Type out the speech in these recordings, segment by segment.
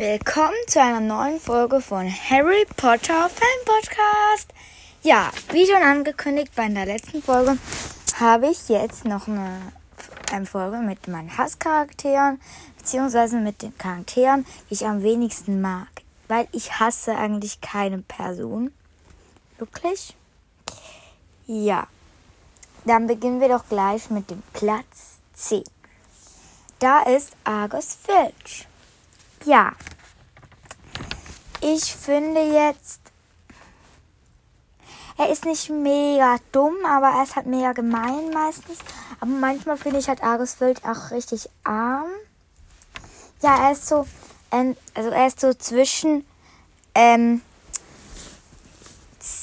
Willkommen zu einer neuen Folge von Harry Potter Fan Podcast. Ja, wie schon angekündigt bei der letzten Folge, habe ich jetzt noch eine, eine Folge mit meinen Hasscharakteren, beziehungsweise mit den Charakteren, die ich am wenigsten mag. Weil ich hasse eigentlich keine Person. Wirklich? Ja. Dann beginnen wir doch gleich mit dem Platz 10. Da ist Argus Filch. Ja. Ich finde jetzt, er ist nicht mega dumm, aber er ist halt mega gemein meistens. Aber manchmal finde ich halt Argus Filch auch richtig arm. Ja, er ist so, also er ist so zwischen, ähm,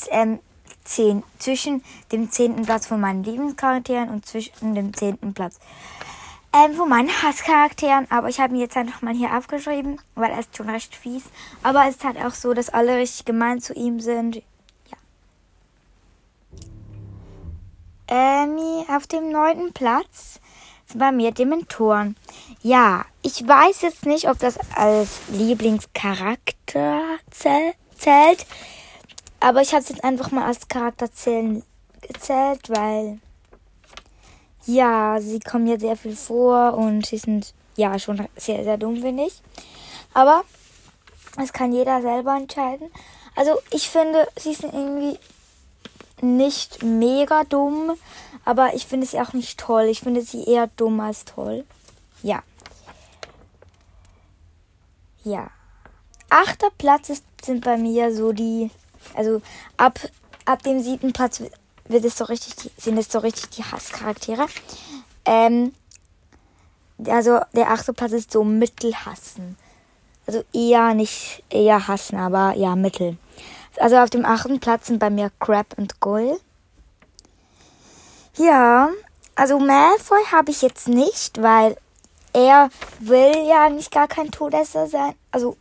ähm, zehn, zwischen dem zehnten Platz von meinen Lieblingscharakteren und zwischen dem zehnten Platz ähm, von meinen Hasscharakteren. Aber ich habe ihn jetzt einfach mal hier aufgeschrieben, weil er ist schon recht fies. Aber es ist halt auch so, dass alle richtig gemein zu ihm sind. Ja. Ähm, auf dem neunten Platz sind bei mir Dementoren. Ja, ich weiß jetzt nicht, ob das als Lieblingscharakter zählt. Aber ich habe es jetzt einfach mal als Charakter zählen, gezählt, weil ja, sie kommen ja sehr viel vor und sie sind ja schon sehr, sehr dumm, finde ich. Aber das kann jeder selber entscheiden. Also ich finde, sie sind irgendwie nicht mega dumm, aber ich finde sie auch nicht toll. Ich finde sie eher dumm als toll. Ja. Ja. Achter Platz ist, sind bei mir so die also ab, ab dem siebten Platz wird es so richtig, sind es so richtig die Hasscharaktere. Ähm, also der achte Platz ist so Mittelhassen. Also eher nicht eher hassen, aber ja, Mittel. Also auf dem achten Platz sind bei mir Crab und Goyle. Ja, also Malfoy habe ich jetzt nicht, weil er will ja eigentlich gar kein Todesser sein. Also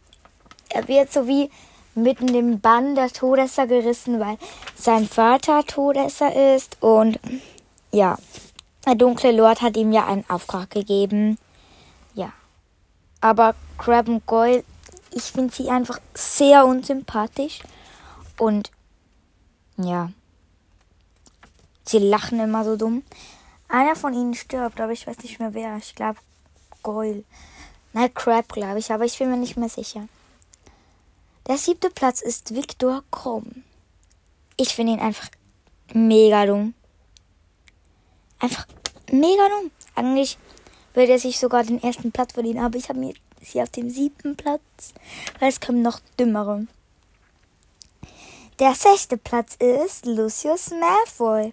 er wird so wie mitten im Bann der Todesser gerissen, weil sein Vater Todesser ist. Und ja, der dunkle Lord hat ihm ja einen Auftrag gegeben. Ja. Aber Crab und Goyle, ich finde sie einfach sehr unsympathisch. Und ja. Sie lachen immer so dumm. Einer von ihnen stirbt, aber ich weiß nicht mehr wer. Ich glaube Goyle. Nein, Crab, glaube ich, aber ich bin mir nicht mehr sicher. Der siebte Platz ist Viktor Krumm. Ich finde ihn einfach mega dumm. Einfach mega dumm. Eigentlich würde er sich sogar den ersten Platz verdienen, aber ich habe mir sie auf dem siebten Platz, weil es kommen noch dümmere. Der sechste Platz ist Lucius Malfoy.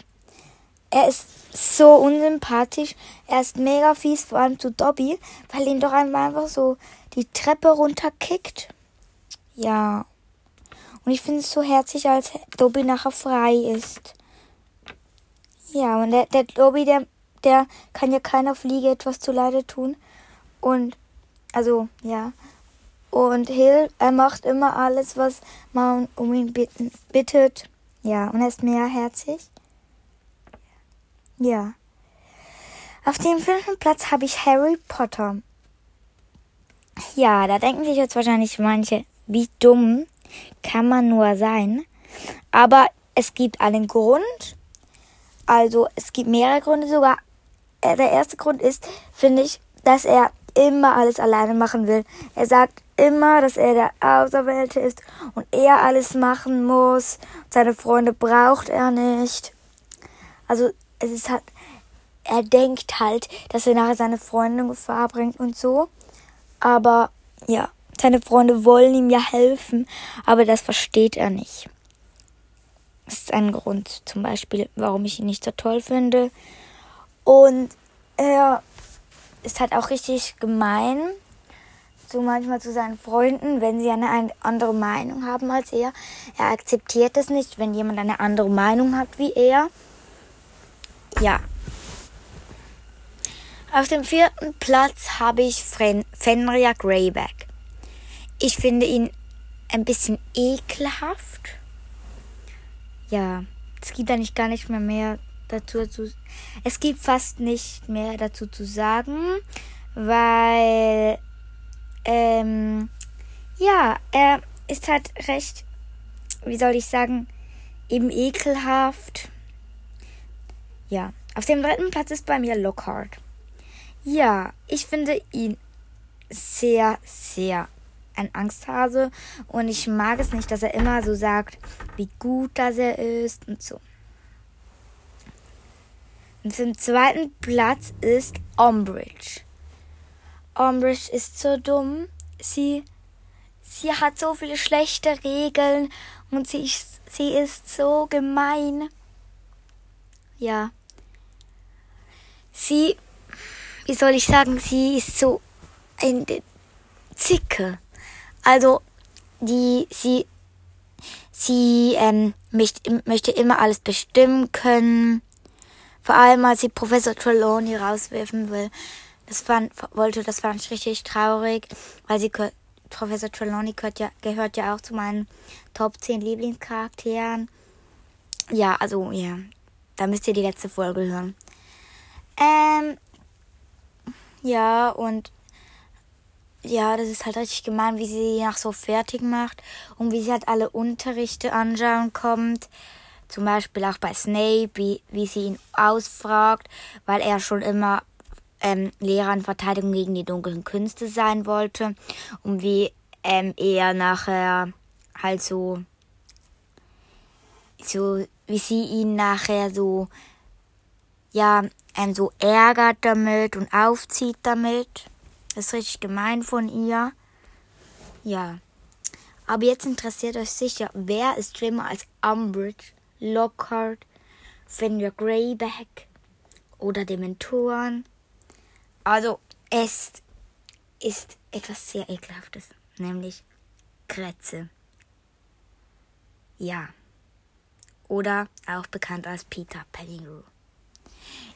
Er ist so unsympathisch. Er ist mega fies, vor allem zu Dobby, weil ihn doch einmal einfach so die Treppe runterkickt. Ja. Und ich finde es so herzlich, als Dobby nachher frei ist. Ja, und der, der Dobby, der, der kann ja keiner Fliege etwas zuleide tun. Und, also, ja. Und Hill, er macht immer alles, was man um ihn bitten, bittet. Ja, und er ist mehrherzig. Ja. Auf dem fünften Platz habe ich Harry Potter. Ja, da denken sich jetzt wahrscheinlich manche, wie dumm kann man nur sein? Aber es gibt einen Grund. Also es gibt mehrere Gründe sogar. Äh, der erste Grund ist, finde ich, dass er immer alles alleine machen will. Er sagt immer, dass er der Auserwählte ist und er alles machen muss. Seine Freunde braucht er nicht. Also es ist halt, er denkt halt, dass er nachher seine Freunde in Gefahr bringt und so. Aber ja, seine Freunde wollen ihm ja helfen, aber das versteht er nicht. Das ist ein Grund zum Beispiel, warum ich ihn nicht so toll finde. Und er ist halt auch richtig gemein, so manchmal zu seinen Freunden, wenn sie eine andere Meinung haben als er. Er akzeptiert es nicht, wenn jemand eine andere Meinung hat wie er. Ja. Auf dem vierten Platz habe ich Fenrir Greyback. Ich finde ihn ein bisschen ekelhaft. Ja, es gibt eigentlich gar nicht mehr mehr dazu zu. Es gibt fast nicht mehr dazu zu sagen, weil ähm, Ja, er ist halt recht, wie soll ich sagen, eben ekelhaft. Ja, auf dem dritten Platz ist bei mir Lockhart. Ja, ich finde ihn sehr, sehr ein Angsthase und ich mag es nicht, dass er immer so sagt, wie gut das er ist und so. Und zum zweiten Platz ist Umbridge. Umbridge ist so dumm. Sie, sie hat so viele schlechte Regeln und sie, sie ist so gemein. Ja. Sie, wie soll ich sagen, sie ist so ein Zicke. Also, die, sie, sie ähm, möchte, immer alles bestimmen können. Vor allem, als sie Professor Trelawney rauswerfen will. Das fand, wollte, das fand ich richtig traurig, weil sie Professor Trelawney gehört ja, gehört ja auch zu meinen Top 10 Lieblingscharakteren. Ja, also, ja. Da müsst ihr die letzte Folge hören. Ähm, ja, und ja, das ist halt richtig gemein, wie sie nach so fertig macht und wie sie halt alle Unterrichte anschauen kommt. Zum Beispiel auch bei Snape, wie, wie sie ihn ausfragt, weil er schon immer ähm, Lehrer in Verteidigung gegen die dunklen Künste sein wollte und wie ähm, er nachher halt so, so, wie sie ihn nachher so, ja, ähm, so ärgert damit und aufzieht damit. Das ist richtig gemein von ihr. Ja. Aber jetzt interessiert euch sicher, wer ist schlimmer als Umbridge, Lockhart, Fenrir Greyback oder Dementoren? Also, es ist etwas sehr ekelhaftes, nämlich Kretze. Ja. Oder auch bekannt als Peter Pettigrew.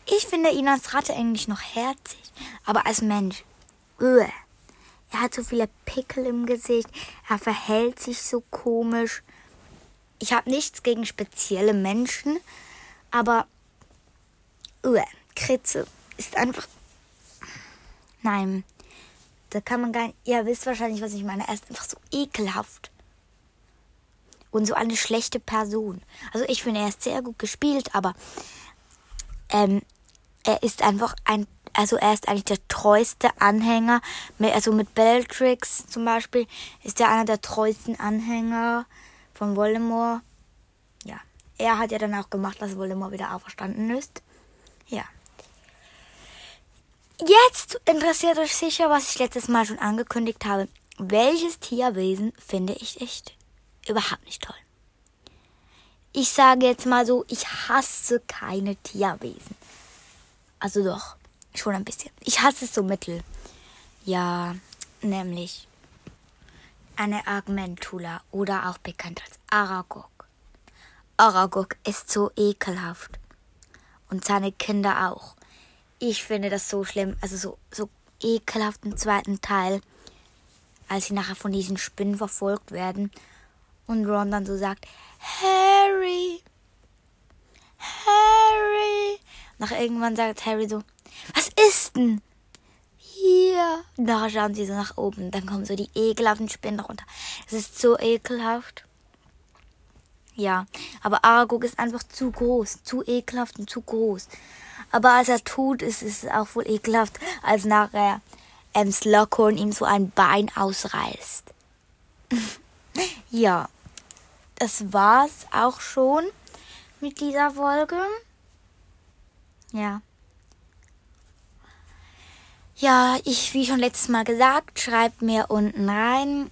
Ich finde ihn als Ratte eigentlich noch herzig, aber als Mensch Öh. Er hat so viele Pickel im Gesicht. Er verhält sich so komisch. Ich habe nichts gegen spezielle Menschen, aber öh, Kritze ist einfach. Nein, da kann man gar nicht. Ihr wisst wahrscheinlich, was ich meine. Er ist einfach so ekelhaft. Und so eine schlechte Person. Also ich finde, er ist sehr gut gespielt, aber ähm, er ist einfach ein also er ist eigentlich der treueste Anhänger. Also mit Bellatrix zum Beispiel ist er einer der treuesten Anhänger von Voldemort. Ja, er hat ja dann auch gemacht, dass Voldemort wieder auferstanden ist. Ja. Jetzt interessiert euch sicher, was ich letztes Mal schon angekündigt habe. Welches Tierwesen finde ich echt überhaupt nicht toll? Ich sage jetzt mal so, ich hasse keine Tierwesen. Also doch. Schon ein bisschen. Ich hasse so mittel. Ja, nämlich eine Argmentula oder auch bekannt als Aragog. Aragog ist so ekelhaft. Und seine Kinder auch. Ich finde das so schlimm, also so, so ekelhaft im zweiten Teil, als sie nachher von diesen Spinnen verfolgt werden und Ron dann so sagt, Harry, Harry. Nach irgendwann sagt Harry so, was ist denn? Hier. Da schauen sie so nach oben. Dann kommen so die ekelhaften Spinnen runter. Es ist so ekelhaft. Ja, aber Aragog ist einfach zu groß, zu ekelhaft und zu groß. Aber als er tut, ist es auch wohl ekelhaft, als nachher ähm, Slughorn ihm so ein Bein ausreißt. ja, das war's auch schon mit dieser Folge. Ja. Ja, ich, wie schon letztes Mal gesagt, schreibt mir unten rein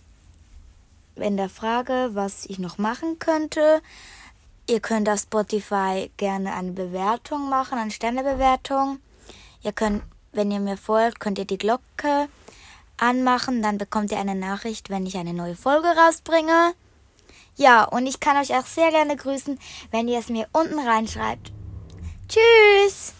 in der Frage, was ich noch machen könnte. Ihr könnt auf Spotify gerne eine Bewertung machen, eine Sternebewertung. Ihr könnt, wenn ihr mir folgt, könnt ihr die Glocke anmachen, dann bekommt ihr eine Nachricht, wenn ich eine neue Folge rausbringe. Ja, und ich kann euch auch sehr gerne grüßen, wenn ihr es mir unten reinschreibt. Tschüss!